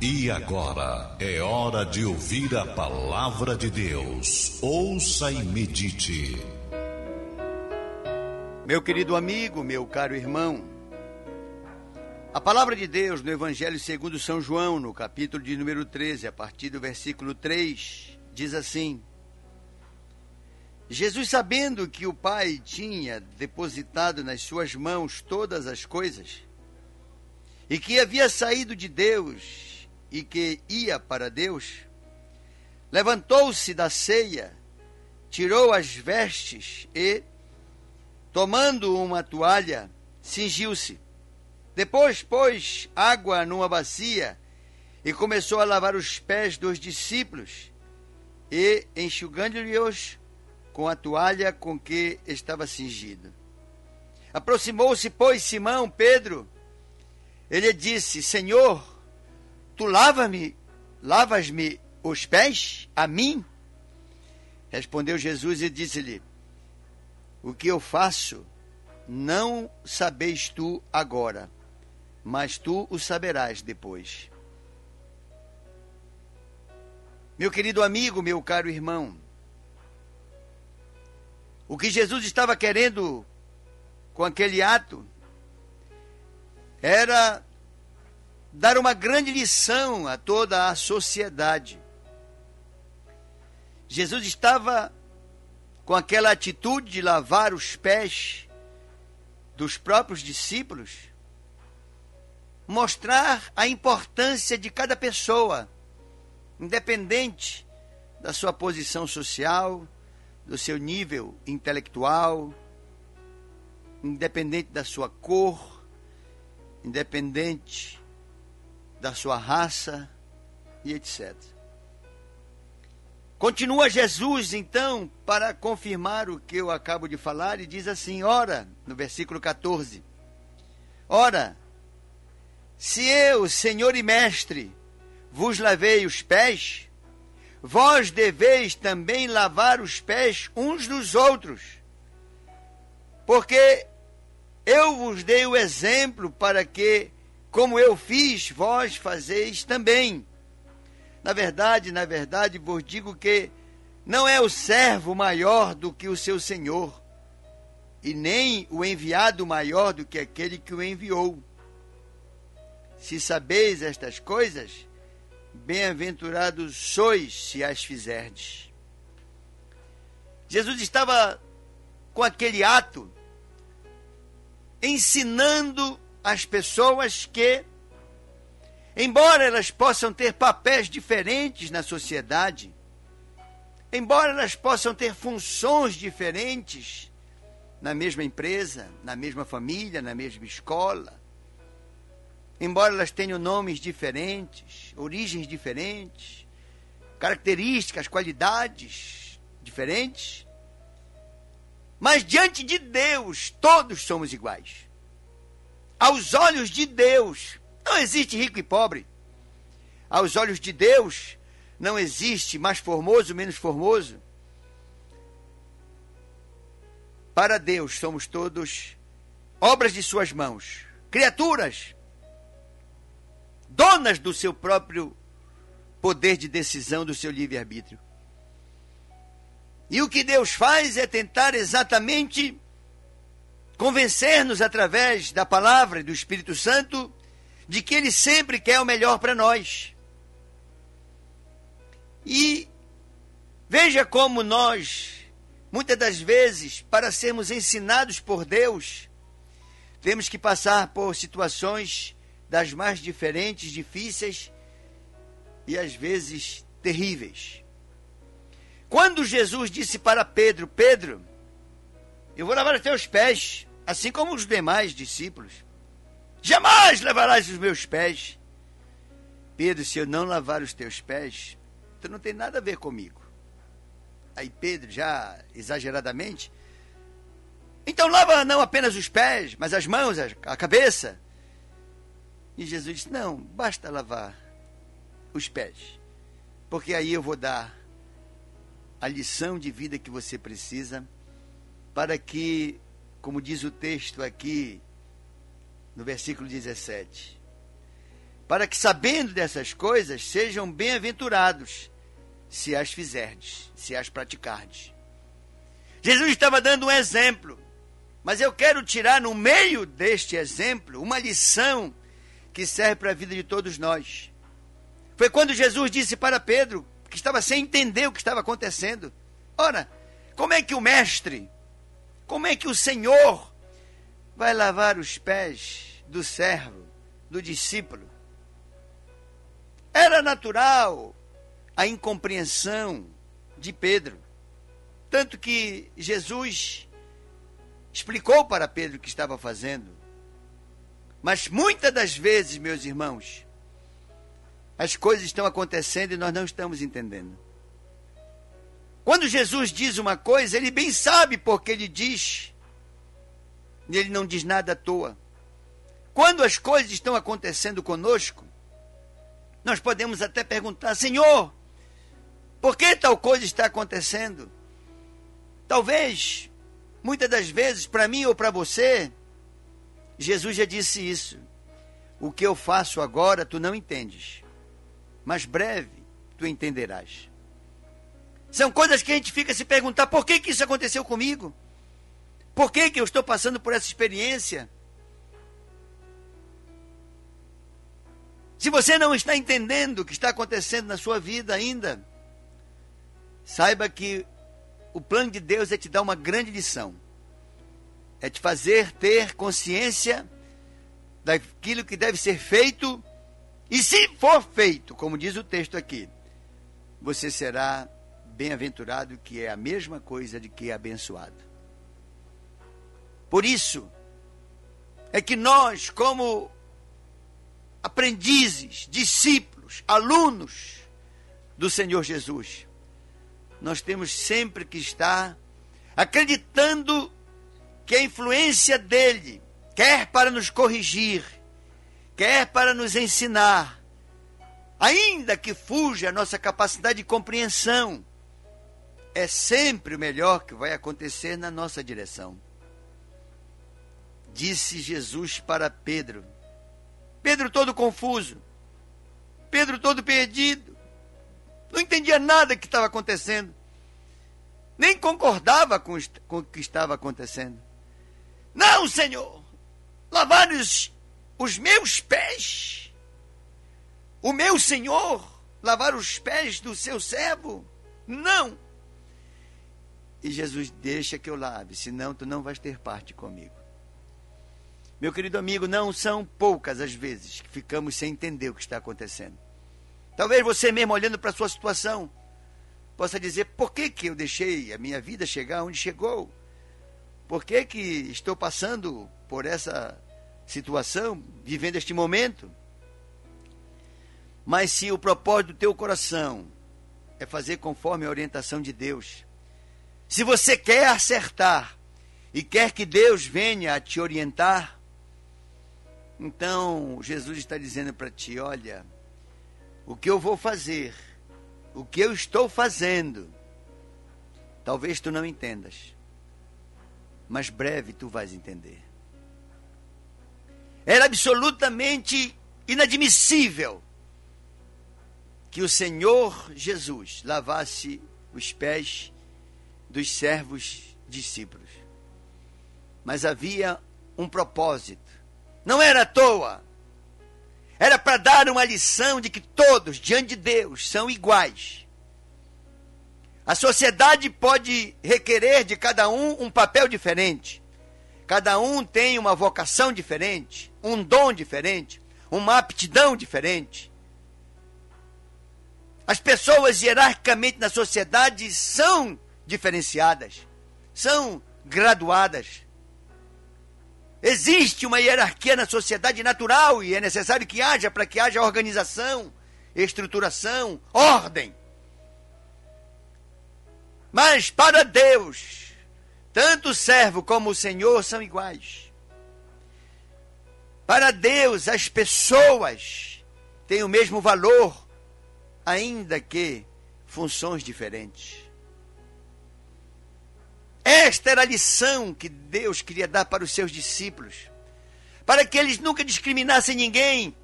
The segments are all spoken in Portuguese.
E agora é hora de ouvir a palavra de Deus. Ouça e medite. Meu querido amigo, meu caro irmão, a palavra de Deus no Evangelho segundo São João, no capítulo de número 13, a partir do versículo 3, diz assim: Jesus, sabendo que o Pai tinha depositado nas suas mãos todas as coisas, e que havia saído de Deus e que ia para Deus, levantou-se da ceia, tirou as vestes e, tomando uma toalha, cingiu-se. Depois pôs água numa bacia e começou a lavar os pés dos discípulos e enxugando-lhes com a toalha com que estava cingido. Aproximou-se, pois, Simão, Pedro. Ele disse: Senhor, Tu lava-me, lavas-me os pés a mim? Respondeu Jesus e disse-lhe: O que eu faço não sabeis tu agora, mas tu o saberás depois. Meu querido amigo, meu caro irmão, o que Jesus estava querendo com aquele ato era dar uma grande lição a toda a sociedade. Jesus estava com aquela atitude de lavar os pés dos próprios discípulos, mostrar a importância de cada pessoa, independente da sua posição social, do seu nível intelectual, independente da sua cor, independente da sua raça e etc. Continua Jesus, então, para confirmar o que eu acabo de falar, e diz assim: ora, no versículo 14: Ora, se eu, Senhor e Mestre, vos lavei os pés, vós deveis também lavar os pés uns dos outros, porque eu vos dei o exemplo para que como eu fiz, vós fazeis também. Na verdade, na verdade, vos digo que não é o servo maior do que o seu senhor, e nem o enviado maior do que aquele que o enviou. Se sabeis estas coisas, bem-aventurados sois se as fizerdes. Jesus estava com aquele ato ensinando as pessoas que, embora elas possam ter papéis diferentes na sociedade, embora elas possam ter funções diferentes na mesma empresa, na mesma família, na mesma escola, embora elas tenham nomes diferentes, origens diferentes, características, qualidades diferentes, mas diante de Deus todos somos iguais aos olhos de Deus, não existe rico e pobre. Aos olhos de Deus, não existe mais formoso, menos formoso. Para Deus somos todos obras de suas mãos, criaturas, donas do seu próprio poder de decisão, do seu livre-arbítrio. E o que Deus faz é tentar exatamente convencer-nos através da palavra e do Espírito Santo de que Ele sempre quer o melhor para nós. E veja como nós, muitas das vezes, para sermos ensinados por Deus, temos que passar por situações das mais diferentes, difíceis e às vezes terríveis. Quando Jesus disse para Pedro: Pedro, eu vou lavar os teus pés assim como os demais discípulos. Jamais lavarás os meus pés. Pedro, se eu não lavar os teus pés, tu não tem nada a ver comigo. Aí Pedro, já exageradamente, então lava não apenas os pés, mas as mãos, a cabeça. E Jesus disse: Não, basta lavar os pés, porque aí eu vou dar a lição de vida que você precisa para que como diz o texto aqui no versículo 17. para que, sabendo dessas coisas, sejam bem-aventurados, se as fizerdes, se as praticardes. Jesus estava dando um exemplo, mas eu quero tirar no meio deste exemplo uma lição que serve para a vida de todos nós. Foi quando Jesus disse para Pedro, que estava sem entender o que estava acontecendo: Ora, como é que o mestre, como é que o Senhor vai lavar os pés do servo, do discípulo? Era natural a incompreensão de Pedro. Tanto que Jesus explicou para Pedro o que estava fazendo. Mas muitas das vezes, meus irmãos, as coisas estão acontecendo e nós não estamos entendendo. Quando Jesus diz uma coisa, ele bem sabe porque ele diz. Ele não diz nada à toa. Quando as coisas estão acontecendo conosco, nós podemos até perguntar: Senhor, por que tal coisa está acontecendo? Talvez, muitas das vezes, para mim ou para você, Jesus já disse isso. O que eu faço agora tu não entendes, mas breve tu entenderás. São coisas que a gente fica se perguntar: por que, que isso aconteceu comigo? Por que, que eu estou passando por essa experiência? Se você não está entendendo o que está acontecendo na sua vida ainda, saiba que o plano de Deus é te dar uma grande lição. É te fazer ter consciência daquilo que deve ser feito, e se for feito, como diz o texto aqui, você será bem-aventurado, que é a mesma coisa de que é abençoado. Por isso, é que nós, como aprendizes, discípulos, alunos do Senhor Jesus. Nós temos sempre que estar acreditando que a influência dele, quer para nos corrigir, quer para nos ensinar, ainda que fuja a nossa capacidade de compreensão, é sempre o melhor que vai acontecer na nossa direção. Disse Jesus para Pedro: Pedro todo confuso. Pedro todo perdido. Não entendia nada que estava acontecendo. Nem concordava com, com o que estava acontecendo. Não, Senhor! Lavar os, os meus pés. O meu Senhor lavar os pés do seu servo? Não! E Jesus, deixa que eu lave, senão tu não vais ter parte comigo. Meu querido amigo, não são poucas as vezes que ficamos sem entender o que está acontecendo. Talvez você mesmo olhando para a sua situação possa dizer: por que, que eu deixei a minha vida chegar onde chegou? Por que, que estou passando por essa situação, vivendo este momento? Mas se o propósito do teu coração é fazer conforme a orientação de Deus, se você quer acertar e quer que Deus venha a te orientar, então, Jesus está dizendo para ti: olha, o que eu vou fazer, o que eu estou fazendo, talvez tu não entendas, mas breve tu vais entender. Era absolutamente inadmissível que o Senhor Jesus lavasse os pés dos servos discípulos. Mas havia um propósito não era à toa. Era para dar uma lição de que todos, diante de Deus, são iguais. A sociedade pode requerer de cada um um papel diferente. Cada um tem uma vocação diferente, um dom diferente, uma aptidão diferente. As pessoas hierarquicamente na sociedade são diferenciadas, são graduadas. Existe uma hierarquia na sociedade natural e é necessário que haja para que haja organização, estruturação, ordem. Mas para Deus, tanto o servo como o Senhor são iguais. Para Deus, as pessoas têm o mesmo valor, ainda que funções diferentes. Esta era a lição que Deus queria dar para os seus discípulos, para que eles nunca discriminassem ninguém,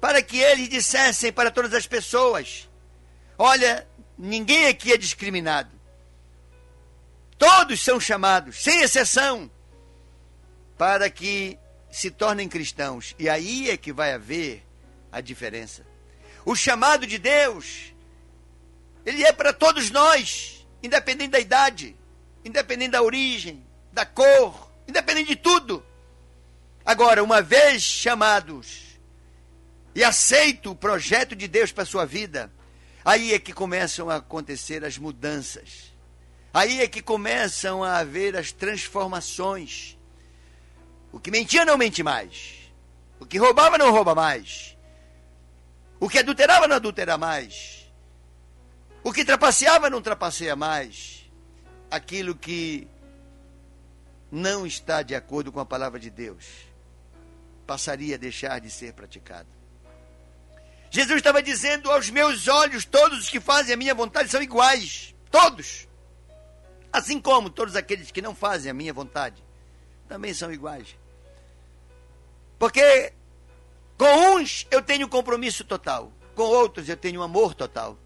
para que eles dissessem para todas as pessoas: Olha, ninguém aqui é discriminado. Todos são chamados, sem exceção, para que se tornem cristãos. E aí é que vai haver a diferença. O chamado de Deus, ele é para todos nós, independente da idade, independente da origem, da cor, independente de tudo. Agora, uma vez chamados e aceito o projeto de Deus para sua vida, aí é que começam a acontecer as mudanças. Aí é que começam a haver as transformações. O que mentia não mente mais. O que roubava não rouba mais. O que adulterava não adultera mais. O que trapaceava não trapaceia mais. Aquilo que não está de acordo com a palavra de Deus passaria a deixar de ser praticado. Jesus estava dizendo: aos meus olhos, todos os que fazem a minha vontade são iguais. Todos. Assim como todos aqueles que não fazem a minha vontade também são iguais. Porque com uns eu tenho compromisso total, com outros eu tenho amor total.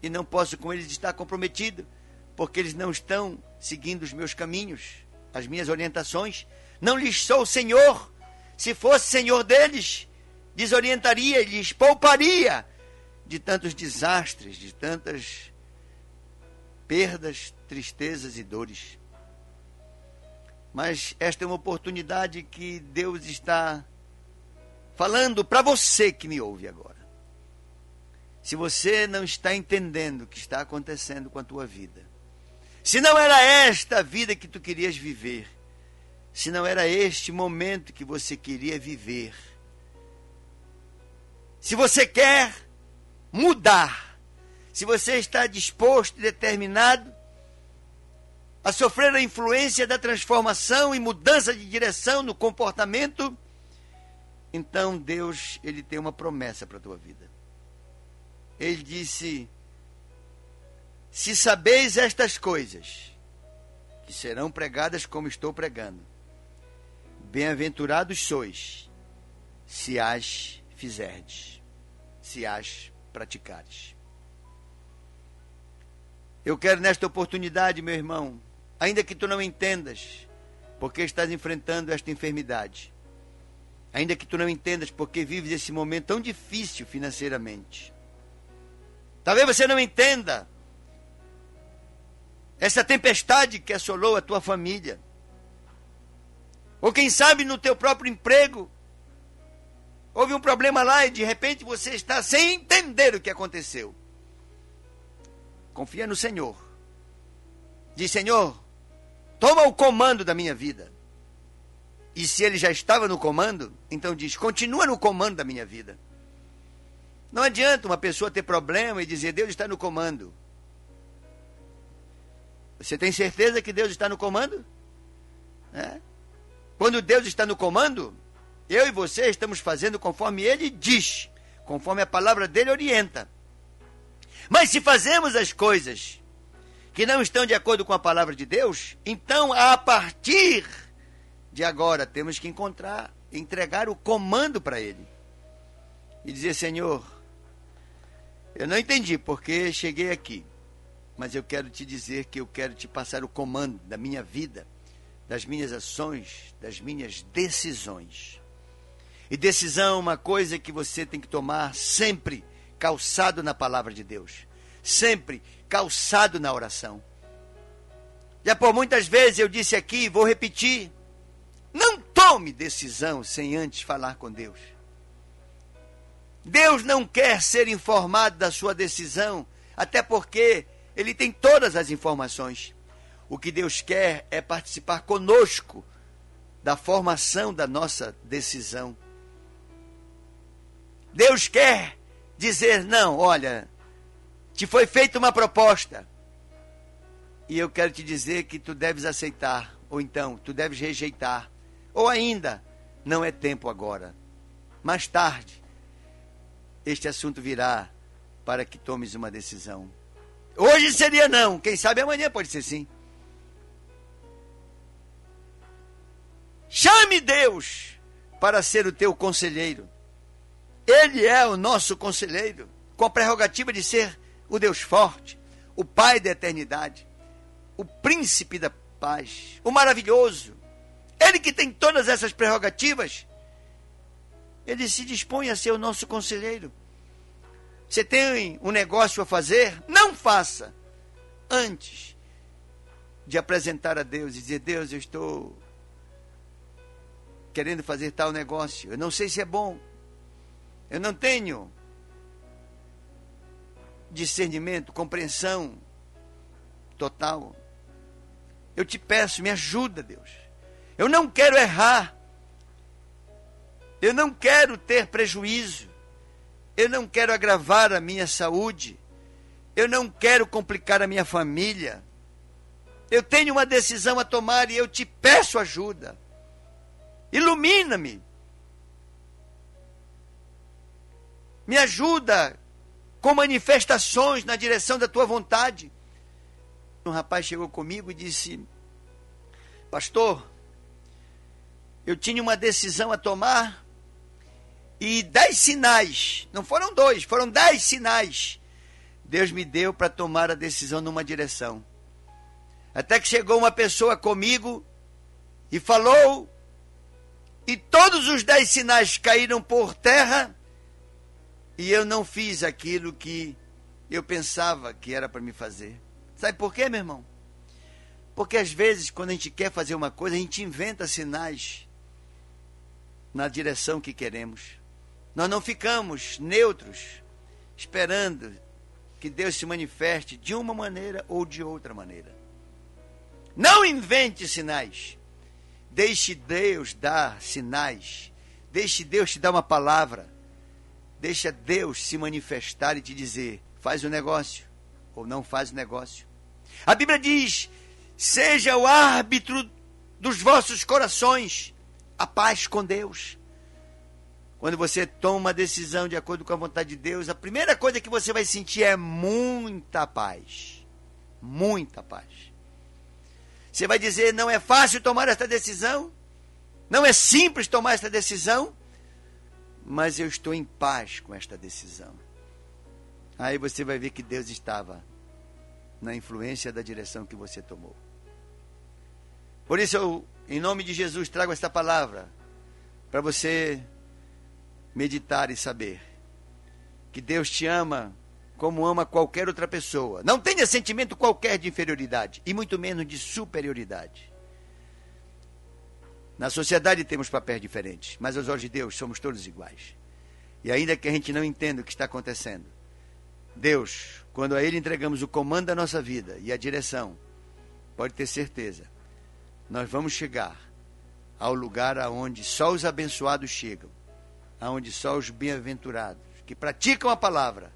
E não posso com eles estar comprometido, porque eles não estão seguindo os meus caminhos, as minhas orientações. Não lhes sou Senhor, se fosse senhor deles, desorientaria, lhes pouparia de tantos desastres, de tantas perdas, tristezas e dores. Mas esta é uma oportunidade que Deus está falando para você que me ouve agora. Se você não está entendendo o que está acontecendo com a tua vida, se não era esta vida que tu querias viver, se não era este momento que você queria viver. Se você quer mudar, se você está disposto e determinado a sofrer a influência da transformação e mudança de direção no comportamento, então Deus, ele tem uma promessa para a tua vida. Ele disse: Se sabeis estas coisas, que serão pregadas como estou pregando, Bem-aventurados sois, se as fizerdes, se as praticares. Eu quero nesta oportunidade, meu irmão, ainda que tu não entendas porque estás enfrentando esta enfermidade, ainda que tu não entendas porque vives esse momento tão difícil financeiramente, talvez você não entenda essa tempestade que assolou a tua família, ou quem sabe no teu próprio emprego. Houve um problema lá e de repente você está sem entender o que aconteceu. Confia no Senhor. Diz: Senhor, toma o comando da minha vida. E se ele já estava no comando, então diz: continua no comando da minha vida. Não adianta uma pessoa ter problema e dizer: Deus está no comando. Você tem certeza que Deus está no comando? É? Quando Deus está no comando, eu e você estamos fazendo conforme Ele diz, conforme a palavra dele orienta. Mas se fazemos as coisas que não estão de acordo com a palavra de Deus, então a partir de agora temos que encontrar, entregar o comando para Ele e dizer: Senhor, eu não entendi porque cheguei aqui, mas eu quero te dizer que eu quero te passar o comando da minha vida das minhas ações, das minhas decisões. E decisão é uma coisa que você tem que tomar sempre calçado na palavra de Deus, sempre calçado na oração. Já por muitas vezes eu disse aqui, e vou repetir: não tome decisão sem antes falar com Deus. Deus não quer ser informado da sua decisão, até porque ele tem todas as informações. O que Deus quer é participar conosco da formação da nossa decisão. Deus quer dizer: não, olha, te foi feita uma proposta e eu quero te dizer que tu deves aceitar, ou então tu deves rejeitar, ou ainda não é tempo agora. Mais tarde, este assunto virá para que tomes uma decisão. Hoje seria não, quem sabe amanhã pode ser sim. Chame Deus para ser o teu conselheiro. Ele é o nosso conselheiro, com a prerrogativa de ser o Deus forte, o Pai da eternidade, o príncipe da paz, o maravilhoso. Ele que tem todas essas prerrogativas, ele se dispõe a ser o nosso conselheiro. Você tem um negócio a fazer? Não faça antes de apresentar a Deus e dizer: Deus, eu estou querendo fazer tal negócio. Eu não sei se é bom. Eu não tenho discernimento, compreensão total. Eu te peço, me ajuda, Deus. Eu não quero errar. Eu não quero ter prejuízo. Eu não quero agravar a minha saúde. Eu não quero complicar a minha família. Eu tenho uma decisão a tomar e eu te peço ajuda. Ilumina-me. Me ajuda com manifestações na direção da tua vontade. Um rapaz chegou comigo e disse: Pastor, eu tinha uma decisão a tomar e dez sinais, não foram dois, foram dez sinais. Deus me deu para tomar a decisão numa direção. Até que chegou uma pessoa comigo e falou, e todos os dez sinais caíram por terra, e eu não fiz aquilo que eu pensava que era para me fazer. Sabe por quê, meu irmão? Porque às vezes, quando a gente quer fazer uma coisa, a gente inventa sinais na direção que queremos. Nós não ficamos neutros, esperando que Deus se manifeste de uma maneira ou de outra maneira. Não invente sinais. Deixe Deus dar sinais. Deixe Deus te dar uma palavra. Deixa Deus se manifestar e te dizer: faz o negócio ou não faz o negócio. A Bíblia diz: seja o árbitro dos vossos corações, a paz com Deus. Quando você toma uma decisão de acordo com a vontade de Deus, a primeira coisa que você vai sentir é muita paz. Muita paz. Você vai dizer: não é fácil tomar esta decisão, não é simples tomar esta decisão, mas eu estou em paz com esta decisão. Aí você vai ver que Deus estava na influência da direção que você tomou. Por isso eu, em nome de Jesus, trago esta palavra para você meditar e saber que Deus te ama como ama qualquer outra pessoa. Não tenha sentimento qualquer de inferioridade e muito menos de superioridade. Na sociedade temos papéis diferentes, mas aos olhos de Deus somos todos iguais. E ainda que a gente não entenda o que está acontecendo, Deus, quando a Ele entregamos o comando da nossa vida e a direção, pode ter certeza, nós vamos chegar ao lugar aonde só os abençoados chegam, aonde só os bem-aventurados que praticam a palavra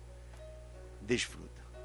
desfrutam.